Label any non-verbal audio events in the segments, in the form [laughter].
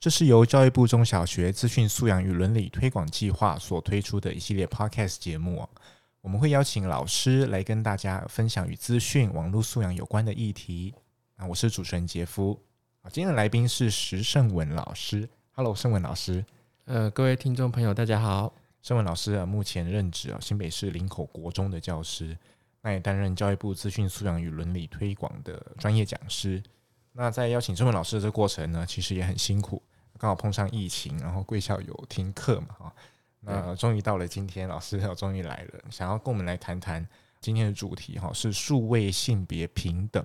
这是由教育部中小学资讯素养与伦理推广计划所推出的一系列 Podcast 节目。我们会邀请老师来跟大家分享与资讯网络素养有关的议题。啊，我是主持人杰夫。啊，今天的来宾是石胜文老师。Hello，胜文老师。呃，各位听众朋友，大家好。胜文老师啊，目前任职啊新北市林口国中的教师，那也担任教育部资讯素养与伦理推广的专业讲师。那在邀请胜文老师的这个过程呢，其实也很辛苦。刚好碰上疫情，然后贵校有停课嘛，哈，那终于到了今天，老师要终于来了，想要跟我们来谈谈今天的主题，哈，是数位性别平等。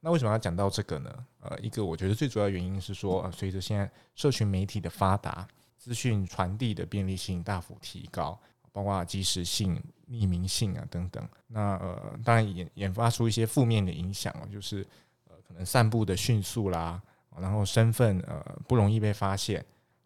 那为什么要讲到这个呢？呃，一个我觉得最主要原因是说，随着现在社群媒体的发达，资讯传递的便利性大幅提高，包括及时性、匿名性啊等等。那呃，当然也引发出一些负面的影响，就是呃，可能散布的迅速啦。然后身份呃不容易被发现，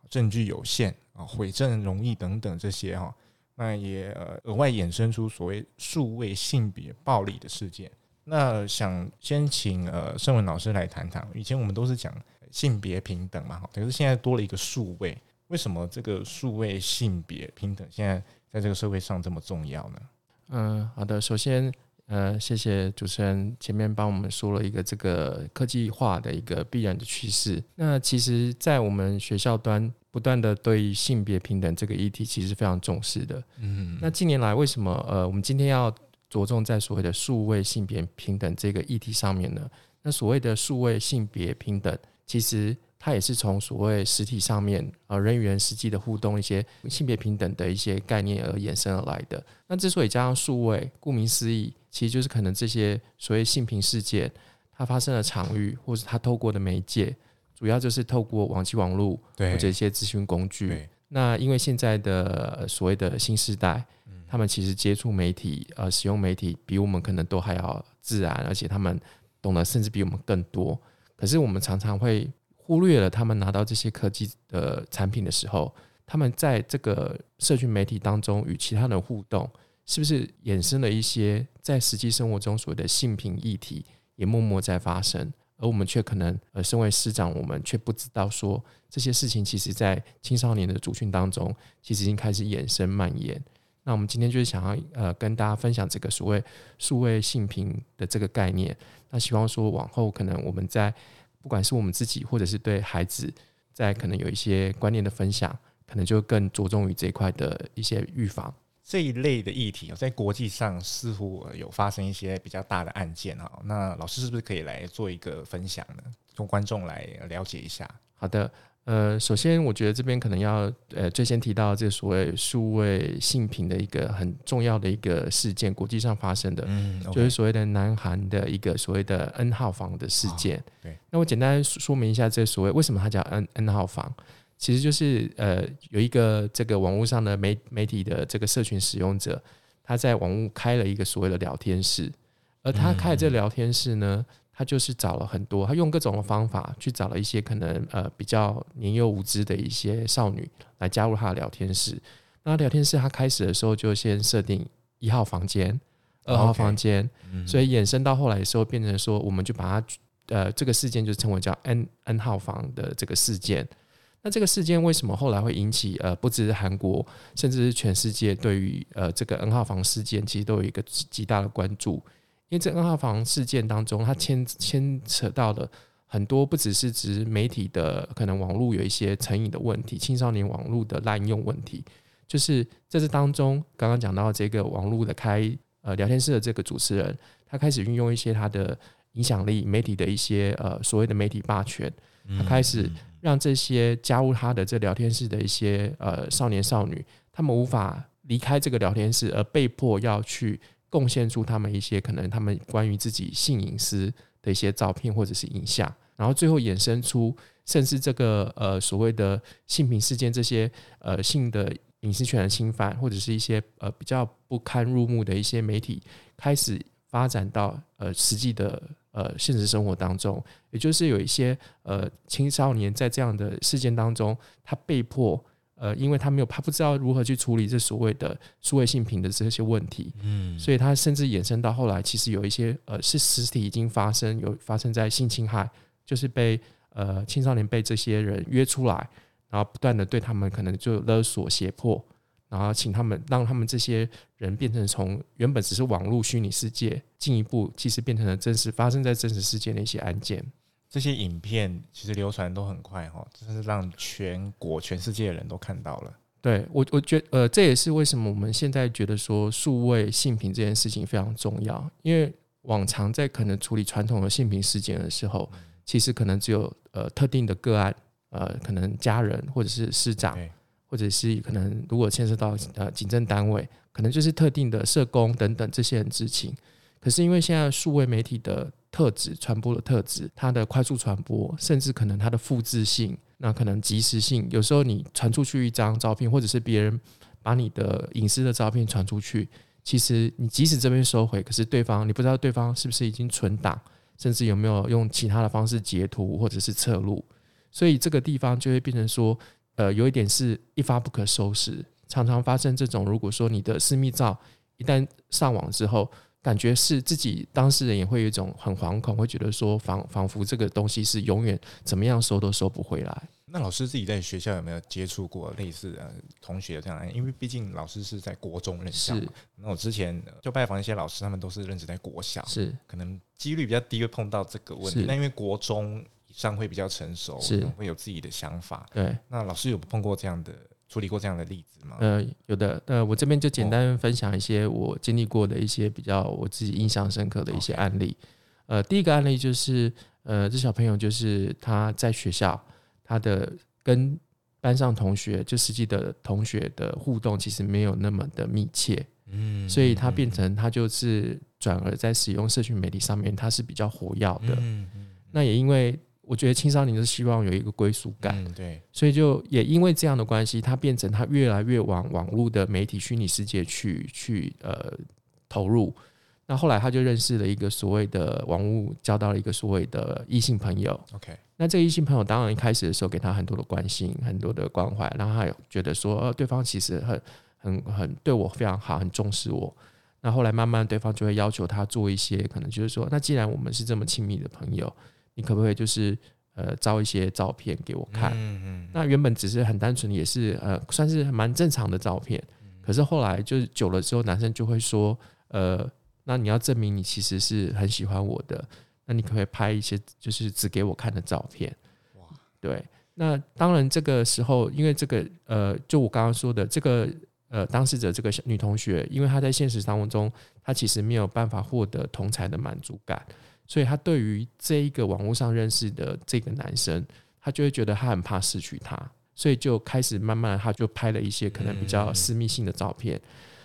证据有限啊，伪证容易等等这些哈，那也呃额外衍生出所谓数位性别暴力的事件。那想先请呃圣文老师来谈谈，以前我们都是讲性别平等嘛，可是现在多了一个数位，为什么这个数位性别平等现在在这个社会上这么重要呢？嗯，好的，首先。呃，谢谢主持人前面帮我们说了一个这个科技化的一个必然的趋势。那其实，在我们学校端不断的对性别平等这个议题，其实非常重视的。嗯，那近年来为什么呃，我们今天要着重在所谓的数位性别平等这个议题上面呢？那所谓的数位性别平等，其实。它也是从所谓实体上面呃人与人实际的互动，一些性别平等的一些概念而衍生而来的。那之所以加上数位，顾名思义，其实就是可能这些所谓性平事件，它发生的场域，或是它透过的媒介，主要就是透过网际网络或者一些资讯工具。那因为现在的所谓的新时代，他们其实接触媒体呃使用媒体比我们可能都还要自然，而且他们懂得甚至比我们更多。可是我们常常会。忽略了他们拿到这些科技的产品的时候，他们在这个社群媒体当中与其他人互动，是不是衍生了一些在实际生活中所谓的性平议题也默默在发生，而我们却可能呃，身为师长，我们却不知道说这些事情，其实在青少年的族群当中，其实已经开始衍生蔓延。那我们今天就是想要呃，跟大家分享这个所谓数位性平的这个概念，那希望说往后可能我们在不管是我们自己，或者是对孩子，在可能有一些观念的分享，可能就更着重于这一块的一些预防这一类的议题。在国际上似乎有发生一些比较大的案件哈。那老师是不是可以来做一个分享呢？从观众来了解一下。好的。呃，首先我觉得这边可能要呃，最先提到这所谓数位性平的一个很重要的一个事件，国际上发生的，嗯，okay、就是所谓的南韩的一个所谓的 N 号房的事件。哦、对，那我简单说明一下这所谓为什么它叫 N N 号房，其实就是呃，有一个这个网络上的媒媒体的这个社群使用者，他在网络开了一个所谓的聊天室，而他开的这个聊天室呢。嗯他就是找了很多，他用各种的方法去找了一些可能呃比较年幼无知的一些少女来加入他的聊天室。那聊天室他开始的时候就先设定一号房间、二号房间，okay. 所以衍生到后来的时候变成说，我们就把它呃这个事件就称为叫 N N 号房的这个事件。那这个事件为什么后来会引起呃不只是韩国，甚至是全世界对于呃这个 N 号房事件其实都有一个极大的关注？因为这 N 号房事件当中，它牵牵扯到了很多，不只是指媒体的可能网络有一些成瘾的问题，青少年网络的滥用问题，就是在这当中，刚刚讲到这个网络的开呃聊天室的这个主持人，他开始运用一些他的影响力，媒体的一些呃所谓的媒体霸权，他开始让这些加入他的这聊天室的一些呃少年少女，他们无法离开这个聊天室，而被迫要去。贡献出他们一些可能他们关于自己性隐私的一些照片或者是影像，然后最后衍生出，甚至这个呃所谓的性平事件这些呃性的隐私权的侵犯，或者是一些呃比较不堪入目的一些媒体，开始发展到呃实际的呃现实生活当中，也就是有一些呃青少年在这样的事件当中，他被迫。呃，因为他没有，他不知道如何去处理这所谓的数位性品的这些问题，嗯，所以他甚至衍生到后来，其实有一些呃是实体已经发生，有发生在性侵害，就是被呃青少年被这些人约出来，然后不断的对他们可能就勒索胁迫，然后请他们让他们这些人变成从原本只是网络虚拟世界，进一步其实变成了真实发生在真实世界的一些案件。这些影片其实流传都很快哈，真是让全国、全世界的人都看到了。对我，我觉得呃，这也是为什么我们现在觉得说数位性平这件事情非常重要。因为往常在可能处理传统的性平事件的时候，其实可能只有呃特定的个案，呃，可能家人或者是师长，或者是可能如果牵涉到呃警政单位，可能就是特定的社工等等这些人知情。可是因为现在数位媒体的特质、传播的特质，它的快速传播，甚至可能它的复制性，那可能及时性，有时候你传出去一张照片，或者是别人把你的隐私的照片传出去，其实你即使这边收回，可是对方你不知道对方是不是已经存档，甚至有没有用其他的方式截图或者是侧录，所以这个地方就会变成说，呃，有一点是一发不可收拾，常常发生这种，如果说你的私密照一旦上网之后。感觉是自己当事人也会有一种很惶恐，会觉得说仿仿佛这个东西是永远怎么样收都收不回来。那老师自己在学校有没有接触过类似的同学这样？因为毕竟老师是在国中任教，那我之前就拜访一些老师，他们都是任职在国小，是可能几率比较低会碰到这个问题。那因为国中以上会比较成熟，是会有自己的想法。对，那老师有碰过这样的？处理过这样的例子吗？呃，有的。呃，我这边就简单分享一些我经历过的一些比较我自己印象深刻的一些案例。呃，第一个案例就是，呃，这小朋友就是他在学校，他的跟班上同学就实际的同学的互动其实没有那么的密切，嗯，所以他变成他就是转而在使用社群媒体上面，他是比较活跃的，那也因为。我觉得青少年是希望有一个归属感，嗯，对，所以就也因为这样的关系，他变成他越来越往网络的媒体虚拟世界去去呃投入。那后来他就认识了一个所谓的网络，交到了一个所谓的异性朋友。OK，那这个异性朋友当然一开始的时候给他很多的关心，很多的关怀，然后他也觉得说，呃，对方其实很很很对我非常好，很重视我。那后来慢慢对方就会要求他做一些，可能就是说，那既然我们是这么亲密的朋友。你可不可以就是呃照一些照片给我看？嗯嗯。那原本只是很单纯，也是呃算是蛮正常的照片。可是后来就是久了之后，男生就会说，呃，那你要证明你其实是很喜欢我的，那你可不可以拍一些就是只给我看的照片？哇，对。那当然这个时候，因为这个呃，就我刚刚说的这个呃当事者这个女同学，因为她在现实生活中，她其实没有办法获得同才的满足感。所以他对于这一个网络上认识的这个男生，他就会觉得他很怕失去他，所以就开始慢慢他就拍了一些可能比较私密性的照片。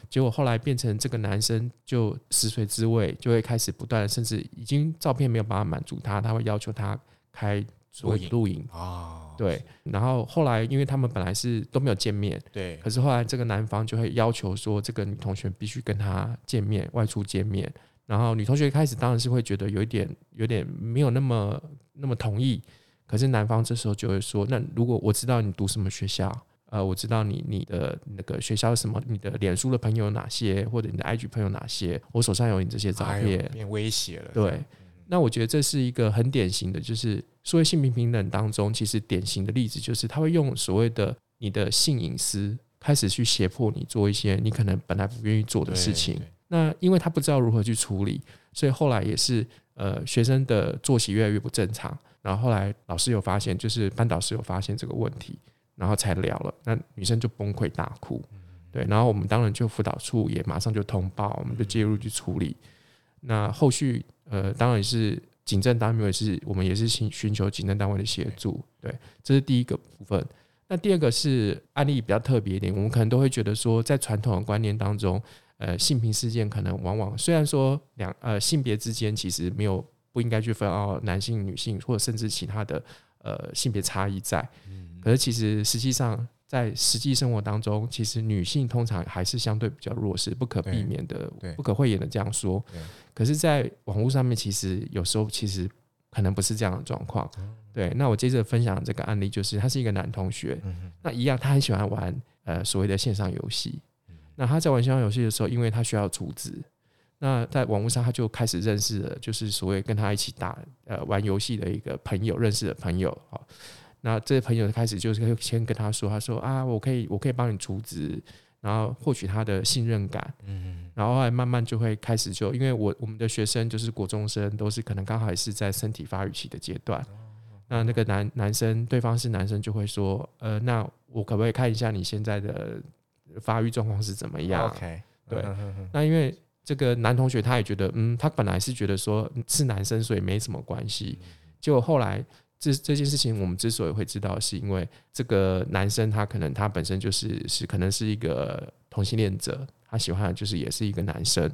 结果后来变成这个男生就食髓知味，就会开始不断，甚至已经照片没有办法满足他，他会要求他开所谓录影啊。对，然后后来因为他们本来是都没有见面，对，可是后来这个男方就会要求说，这个女同学必须跟他见面，外出见面。然后女同学一开始当然是会觉得有一点有点没有那么那么同意，可是男方这时候就会说：“那如果我知道你读什么学校，呃，我知道你你的那个学校是什么，你的脸书的朋友有哪些，或者你的 IG 朋友哪些，我手上有你这些照片，哎、变威胁了。”对，那我觉得这是一个很典型的，就是所谓性平平等当中，其实典型的例子就是他会用所谓的你的性隐私开始去胁迫你做一些你可能本来不愿意做的事情。那因为他不知道如何去处理，所以后来也是呃学生的作息越来越不正常。然后后来老师有发现，就是班导师有发现这个问题，然后才聊了。那女生就崩溃大哭，对。然后我们当然就辅导处也马上就通报，我们就介入去处理。那后续呃当然是警政单位也是我们也是寻寻求警政单位的协助，对。这是第一个部分。那第二个是案例比较特别一点，我们可能都会觉得说，在传统的观念当中。呃，性平事件可能往往虽然说两呃性别之间其实没有不应该去分哦男性、女性或者甚至其他的呃性别差异在。可是其实实际上在实际生活当中，其实女性通常还是相对比较弱势，不可避免的、不可讳言的这样说。可是，在网络上面，其实有时候其实可能不是这样的状况。对，那我接着分享这个案例，就是他是一个男同学，那一样他很喜欢玩呃所谓的线上游戏。那他在玩线上游戏的时候，因为他需要储值，那在网络上他就开始认识了，就是所谓跟他一起打呃玩游戏的一个朋友，认识的朋友啊。那这些朋友开始就是先跟他说，他说啊，我可以我可以帮你储值，然后获取他的信任感。嗯，然后后来慢慢就会开始就，因为我我们的学生就是国中生，都是可能刚好也是在身体发育期的阶段。那那个男男生，对方是男生，就会说，呃，那我可不可以看一下你现在的？发育状况是怎么样？OK，对，那因为这个男同学他也觉得，嗯，他本来是觉得说是男生，所以没什么关系。结果后来这这件事情，我们之所以会知道，是因为这个男生他可能他本身就是是可能是一个同性恋者，他喜欢的就是也是一个男生，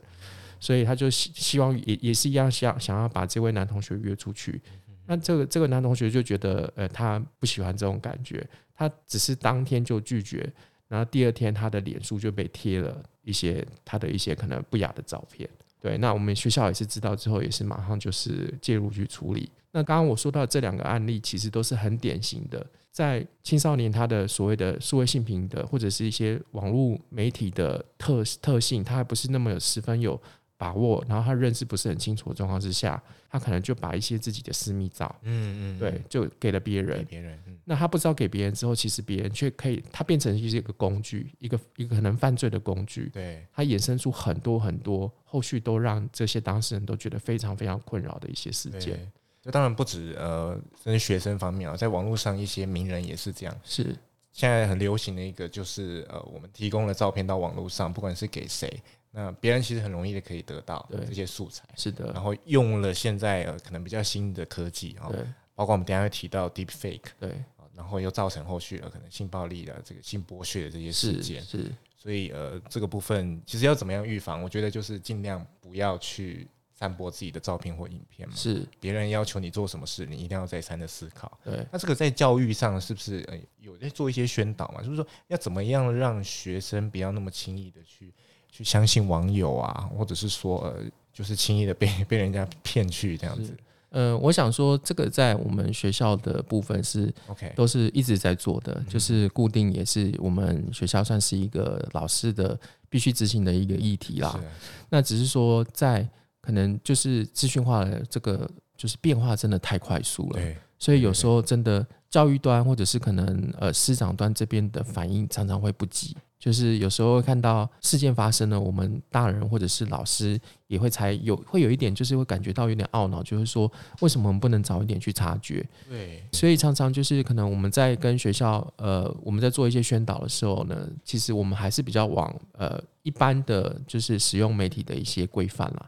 所以他就希希望也也是一样想想要把这位男同学约出去。那这个这个男同学就觉得，呃，他不喜欢这种感觉，他只是当天就拒绝。然后第二天，他的脸书就被贴了一些他的一些可能不雅的照片。对，那我们学校也是知道之后，也是马上就是介入去处理。那刚刚我说到这两个案例，其实都是很典型的，在青少年他的所谓的数位性平的，或者是一些网络媒体的特特性，他还不是那么有十分有。把握，然后他认识不是很清楚的状况之下，他可能就把一些自己的私密照，嗯嗯，对，就给了别人。别人，那他不知道给别人之后，其实别人却可以，他变成是一个工具，一个一个可能犯罪的工具。对，他衍生出很多很多后续都让这些当事人都觉得非常非常困扰的一些事件。就当然不止呃，跟学生方面啊，在网络上一些名人也是这样。是，现在很流行的一个就是呃，我们提供了照片到网络上，不管是给谁。那别人其实很容易的可以得到这些素材，是的。然后用了现在呃可能比较新的科技啊，包括我们等下会提到 Deep Fake，对，然后又造成后续的可能性暴力的这个性剥削的这些事件，是。所以呃这个部分其实要怎么样预防？我觉得就是尽量不要去散播自己的照片或影片嘛。是。别人要求你做什么事，你一定要再三的思考。对。那这个在教育上是不是呃有在做一些宣导嘛？就是说要怎么样让学生不要那么轻易的去。去相信网友啊，或者是说，呃，就是轻易的被 [laughs] 被人家骗去这样子。呃，我想说，这个在我们学校的部分是 OK，都是一直在做的就是固定也是我们学校算是一个老师的必须执行的一个议题啦。那只是说，在可能就是资讯化的这个就是变化真的太快速了，所以有时候真的教育端或者是可能呃师长端这边的反应常常会不及。就是有时候会看到事件发生了，我们大人或者是老师也会才有会有一点，就是会感觉到有点懊恼，就是说为什么我们不能早一点去察觉？对，所以常常就是可能我们在跟学校呃我们在做一些宣导的时候呢，其实我们还是比较往呃一般的就是使用媒体的一些规范啦，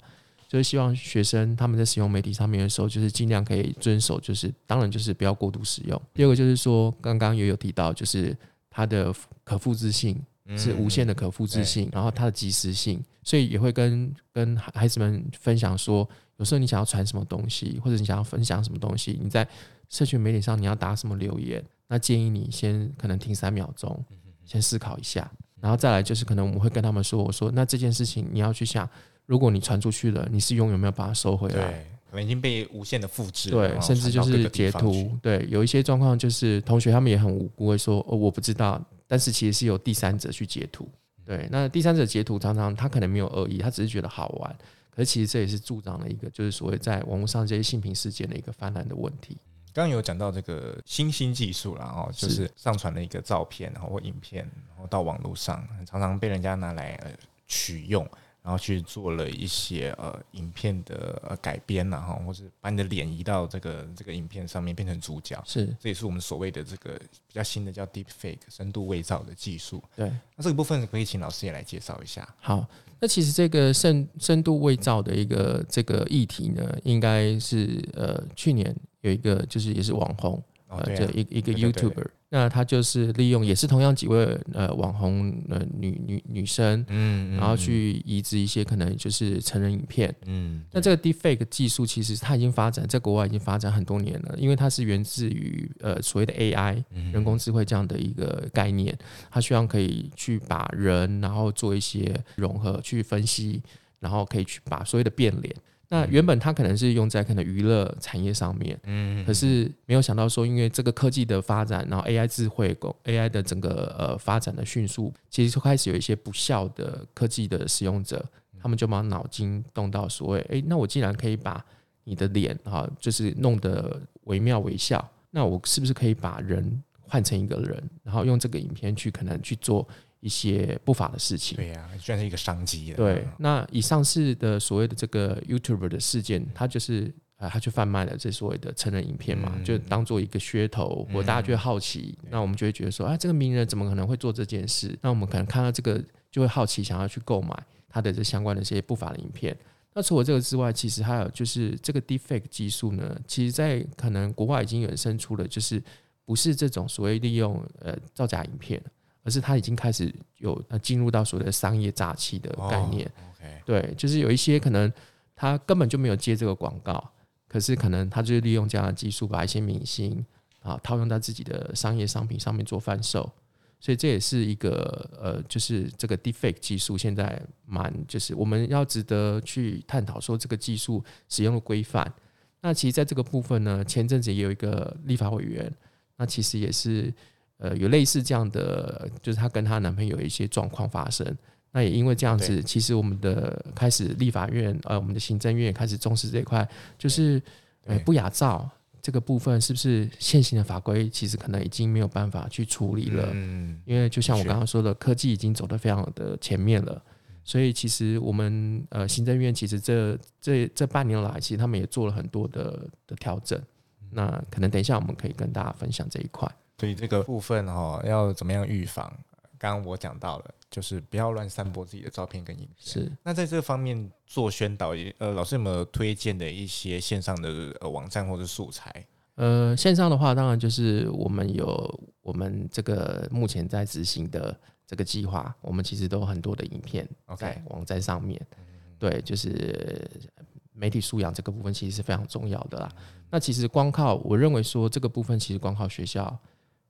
就是希望学生他们在使用媒体上面的时候，就是尽量可以遵守，就是当然就是不要过度使用。第二个就是说，刚刚也有提到，就是它的可复制性。是无限的可复制性，然后它的及时性，所以也会跟跟孩子们分享说，有时候你想要传什么东西，或者你想要分享什么东西，你在社群媒体上你要打什么留言，那建议你先可能停三秒钟，先思考一下，然后再来就是可能我们会跟他们说，我说那这件事情你要去想，如果你传出去了，你是永远没有把它收回来，对，可能已经被无限的复制，对，甚至就是截图，对，有一些状况就是同学他们也很无辜，会说哦我不知道。但是其实是由第三者去截图，对，那第三者截图常常他可能没有恶意，他只是觉得好玩，可是其实这也是助长了一个就是所谓在网络上这些性平事件的一个泛滥的问题。刚刚有讲到这个新兴技术了哦，就是上传了一个照片，然后或影片，然后到网络上，常常被人家拿来呃取用。然后去做了一些呃影片的呃改编呐哈，或者把你的脸移到这个这个影片上面变成主角，是这也是我们所谓的这个比较新的叫 Deep Fake 深度伪造的技术。对，那这个部分可以请老师也来介绍一下。好，那其实这个深深度伪造的一个这个议题呢，应该是呃去年有一个就是也是网红。哦、呃，这一一个 YouTuber，那他就是利用，也是同样几位呃网红呃女女女生，嗯，嗯，然后去移植一些可能就是成人影片，嗯，那这个 Deepfake 技术其实它已经发展在国外已经发展很多年了，因为它是源自于呃所谓的 AI 人工智慧这样的一个概念，它希望可以去把人然后做一些融合去分析，然后可以去把所谓的变脸。那原本它可能是用在可能娱乐产业上面，嗯，可是没有想到说，因为这个科技的发展，然后 AI 智慧、AI 的整个呃发展的迅速，其实就开始有一些不孝的科技的使用者，他们就把脑筋动到所谓，哎、欸，那我既然可以把你的脸哈，就是弄得惟妙惟肖，那我是不是可以把人换成一个人，然后用这个影片去可能去做？一些不法的事情，对呀、啊，居然是一个商机。对，那以上次的所谓的这个 YouTuber 的事件，他就是啊，他去贩卖了这所谓的成人影片嘛，嗯、就当做一个噱头，我大家就会好奇，嗯、那我们就会觉得说，啊，这个名人怎么可能会做这件事？那我们可能看到这个就会好奇，想要去购买他的这相关的这些不法的影片。那除了这个之外，其实还有就是这个 Deepfake 技术呢，其实在可能国外已经衍生出了，就是不是这种所谓利用呃造假影片。而是它已经开始有呃进入到所谓的商业诈欺的概念，对，就是有一些可能他根本就没有接这个广告，可是可能他就是利用这样的技术把一些明星啊套用到自己的商业商品上面做贩售，所以这也是一个呃，就是这个 defect 技术现在蛮就是我们要值得去探讨说这个技术使用的规范。那其实在这个部分呢，前阵子也有一个立法委员，那其实也是。呃，有类似这样的，就是她跟她男朋友有一些状况发生。那也因为这样子，其实我们的开始立法院，呃，我们的行政院也开始重视这一块，就是呃不雅照这个部分，是不是现行的法规其实可能已经没有办法去处理了？嗯，因为就像我刚刚说的，科技已经走得非常的前面了，所以其实我们呃行政院其实这这这半年来，其实他们也做了很多的的调整。那可能等一下我们可以跟大家分享这一块。所以这个部分哈，要怎么样预防？刚刚我讲到了，就是不要乱散播自己的照片跟影片。是。那在这方面做宣导，呃，老师有没有推荐的一些线上的呃网站或者素材？呃，线上的话，当然就是我们有我们这个目前在执行的这个计划，我们其实都有很多的影片在网站上面。对，就是媒体素养这个部分其实是非常重要的啦。那其实光靠我认为说这个部分，其实光靠学校。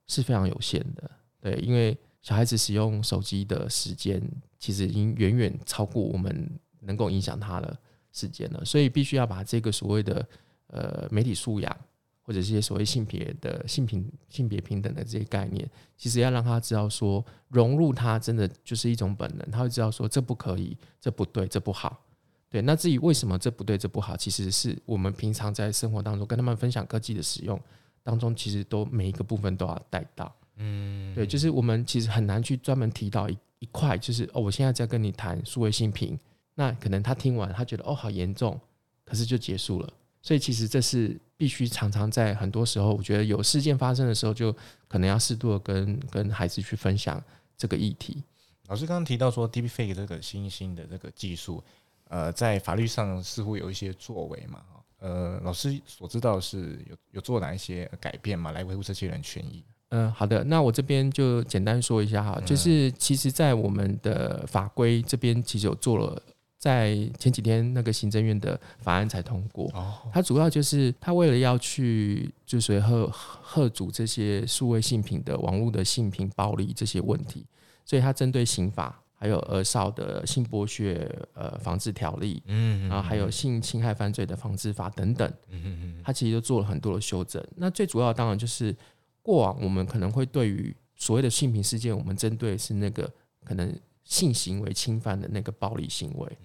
是非常有限的，对，因为小孩子使用手机的时间其实已经远远超过我们能够影响他的时间了，所以必须要把这个所谓的呃媒体素养或者这些所谓性别的性平性别平等的这些概念，其实要让他知道说融入他真的就是一种本能，他会知道说这不可以，这不对，这不好，对。那至于为什么这不对，这不好，其实是我们平常在生活当中跟他们分享科技的使用。当中其实都每一个部分都要带到，嗯，对，就是我们其实很难去专门提到一一块，就是哦，我现在在跟你谈数位性平，那可能他听完他觉得哦好严重，可是就结束了。所以其实这是必须常常在很多时候，我觉得有事件发生的时候，就可能要适度的跟跟孩子去分享这个议题。老师刚刚提到说，Deepfake 这个新兴的这个技术，呃，在法律上似乎有一些作为嘛。呃，老师所知道是有有做哪一些改变嘛？来维护这些人权益？嗯、呃，好的，那我这边就简单说一下哈，就是其实，在我们的法规这边，其实有做了，在前几天那个行政院的法案才通过。哦，它主要就是它为了要去就是和和阻这些数位性品的网络的性品暴力这些问题，所以它针对刑法。还有儿少的性剥削呃防治条例，嗯，然后还有性侵害犯罪的防治法等等，嗯嗯，它其实都做了很多的修正。那最主要当然就是过往我们可能会对于所谓的性平事件，我们针对是那个可能性行为侵犯的那个暴力行为，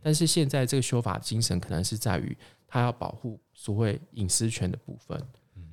但是现在这个修法精神可能是在于它要保护所谓隐私权的部分，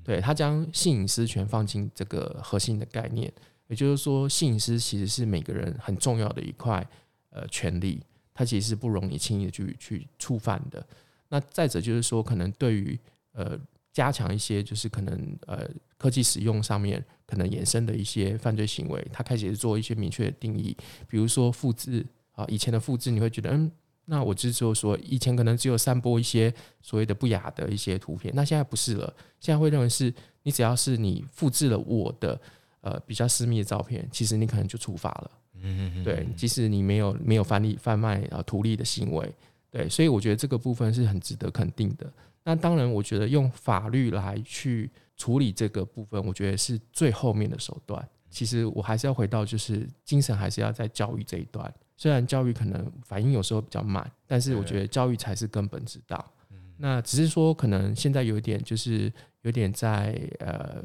对，它将性隐私权放进这个核心的概念。也就是说，性隐私其实是每个人很重要的一块呃权利，它其实是不容易轻易的去去触犯的。那再者就是说，可能对于呃加强一些就是可能呃科技使用上面可能衍生的一些犯罪行为，它开始做一些明确的定义，比如说复制啊，以前的复制你会觉得嗯，那我就是说说以前可能只有散播一些所谓的不雅的一些图片，那现在不是了，现在会认为是你只要是你复制了我的。呃比较私密的照片，其实你可能就处罚了。嗯嗯对，即使你没有没有贩利贩卖啊图利的行为，对，所以我觉得这个部分是很值得肯定的。那当然，我觉得用法律来去处理这个部分，我觉得是最后面的手段。其实我还是要回到，就是精神还是要在教育这一段。虽然教育可能反应有时候比较慢，但是我觉得教育才是根本之道。那只是说，可能现在有一点，就是有点在呃，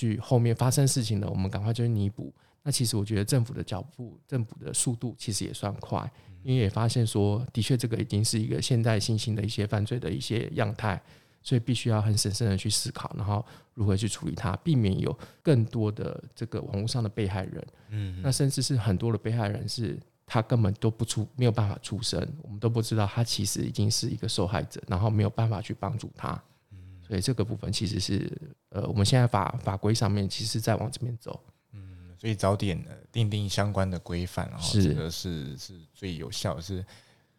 去后面发生事情了，我们赶快就去弥补。那其实我觉得政府的脚步、政府的速度其实也算快，因为也发现说，的确这个已经是一个现代新兴的一些犯罪的一些样态，所以必须要很审慎的去思考，然后如何去处理它，避免有更多的这个网络上的被害人。嗯，那甚至是很多的被害人是。他根本都不出，没有办法出声，我们都不知道他其实已经是一个受害者，然后没有办法去帮助他，所以这个部分其实是呃，我们现在法法规上面其实在往这边走，嗯，所以早点呃订定相关的规范，然后这个是是最有效是。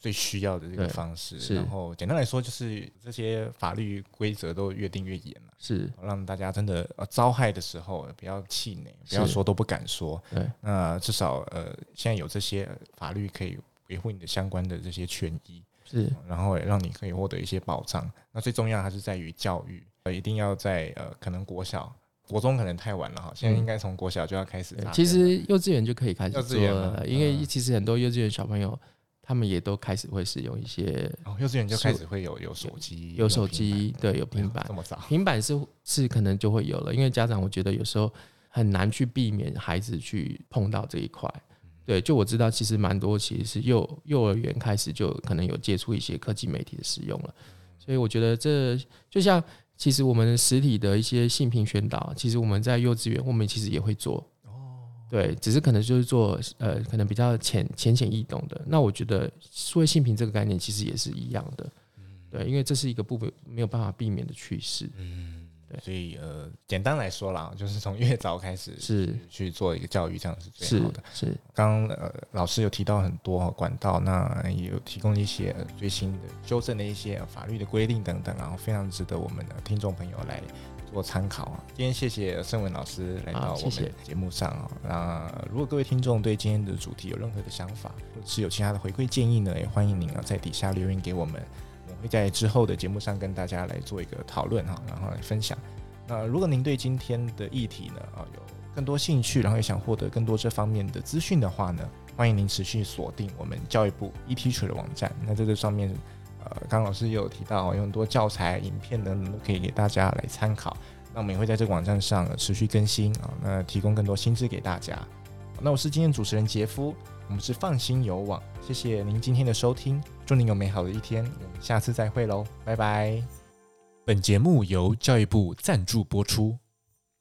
最需要的这个方式，然后简单来说，就是这些法律规则都越定越严了，是让大家真的呃遭害的时候不要气馁，不要说都不敢说。对，那至少呃现在有这些法律可以维护你的相关的这些权益，是，然后也让你可以获得一些保障。那最重要还是在于教育，呃，一定要在呃可能国小、国中可能太晚了哈，现在应该从国小就要开始。其实幼稚园就可以开始做了，因为其实很多幼稚园小朋友。他们也都开始会使用一些，哦，幼稚园就开始会有有手机，有手机，对，有平板，这么早，平板是是可能就会有了，因为家长我觉得有时候很难去避免孩子去碰到这一块，对，就我知道其实蛮多其实是幼幼儿园开始就可能有接触一些科技媒体的使用了，所以我觉得这就像其实我们实体的一些性平宣导，其实我们在幼稚园我们其实也会做。对，只是可能就是做呃，可能比较浅浅显易懂的。那我觉得数位性平这个概念其实也是一样的，对，因为这是一个不没有办法避免的趋势。嗯，对，所以呃，简单来说啦，[laughs] 就是从越早开始是去做一个教育，这样是最好的。是，刚呃老师有提到很多管道，那也有提供一些最新的修正的一些法律的规定等等，然后非常值得我们的听众朋友来。做参考啊！今天谢谢盛文老师来到我们节目上啊。那如果各位听众对今天的主题有任何的想法，或者是有其他的回馈建议呢，也欢迎您啊在底下留言给，我们会在之后的节目上跟大家来做一个讨论哈，然后来分享。那如果您对今天的议题呢啊有更多兴趣，然后也想获得更多这方面的资讯的话呢，欢迎您持续锁定我们教育部 eTeacher 的网站。那在这上面。呃，刚刚老师也有提到，有很多教材、影片等等都可以给大家来参考。那我们也会在这个网站上持续更新啊，那提供更多新知给大家。那我是今天主持人杰夫，我们是放心游网，谢谢您今天的收听，祝您有美好的一天，我们下次再会喽，拜拜。本节目由教育部赞助播出。